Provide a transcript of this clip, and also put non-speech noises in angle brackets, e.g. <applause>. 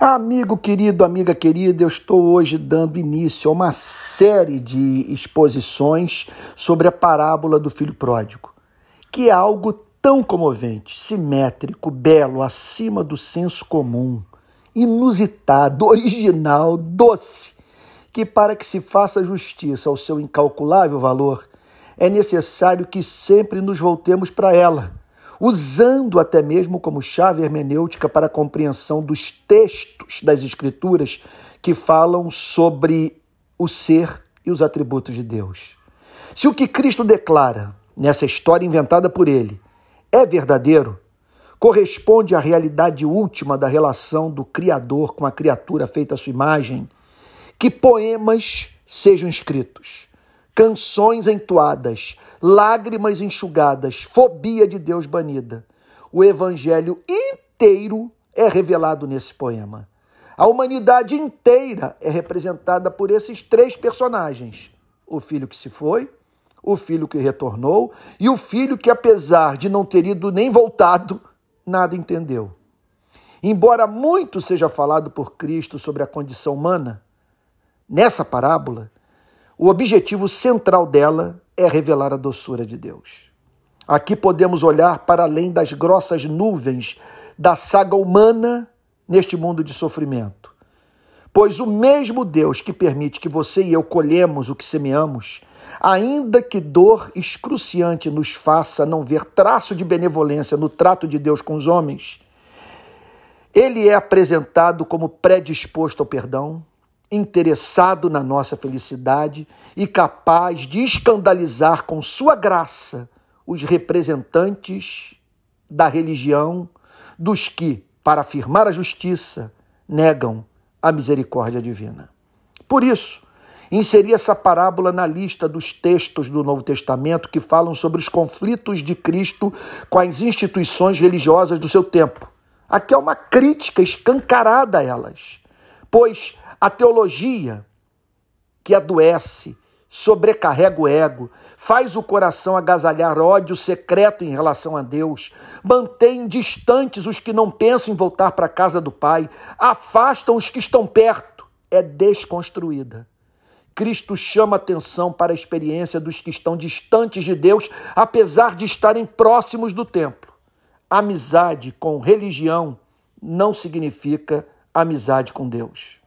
Amigo querido, amiga querida, eu estou hoje dando início a uma série de exposições sobre a parábola do filho pródigo, que é algo tão comovente, simétrico, belo, acima do senso comum, inusitado, <laughs> original, doce, que para que se faça justiça ao seu incalculável valor, é necessário que sempre nos voltemos para ela usando até mesmo como chave hermenêutica para a compreensão dos textos das Escrituras que falam sobre o ser e os atributos de Deus. Se o que Cristo declara nessa história inventada por ele é verdadeiro, corresponde à realidade última da relação do Criador com a criatura feita à sua imagem, que poemas sejam escritos canções entoadas, lágrimas enxugadas, fobia de Deus banida. O evangelho inteiro é revelado nesse poema. A humanidade inteira é representada por esses três personagens: o filho que se foi, o filho que retornou e o filho que, apesar de não ter ido nem voltado, nada entendeu. Embora muito seja falado por Cristo sobre a condição humana, nessa parábola, o objetivo central dela é revelar a doçura de Deus. Aqui podemos olhar para além das grossas nuvens da saga humana neste mundo de sofrimento. Pois o mesmo Deus que permite que você e eu colhemos o que semeamos, ainda que dor excruciante nos faça não ver traço de benevolência no trato de Deus com os homens, ele é apresentado como predisposto ao perdão, interessado na nossa felicidade e capaz de escandalizar com sua graça os representantes da religião, dos que, para afirmar a justiça, negam a misericórdia divina. Por isso, inseri essa parábola na lista dos textos do Novo Testamento que falam sobre os conflitos de Cristo com as instituições religiosas do seu tempo. Aqui é uma crítica escancarada a elas, pois a teologia que adoece, sobrecarrega o ego, faz o coração agasalhar ódio secreto em relação a Deus, mantém distantes os que não pensam em voltar para a casa do Pai, afastam os que estão perto, é desconstruída. Cristo chama atenção para a experiência dos que estão distantes de Deus, apesar de estarem próximos do templo. Amizade com religião não significa amizade com Deus.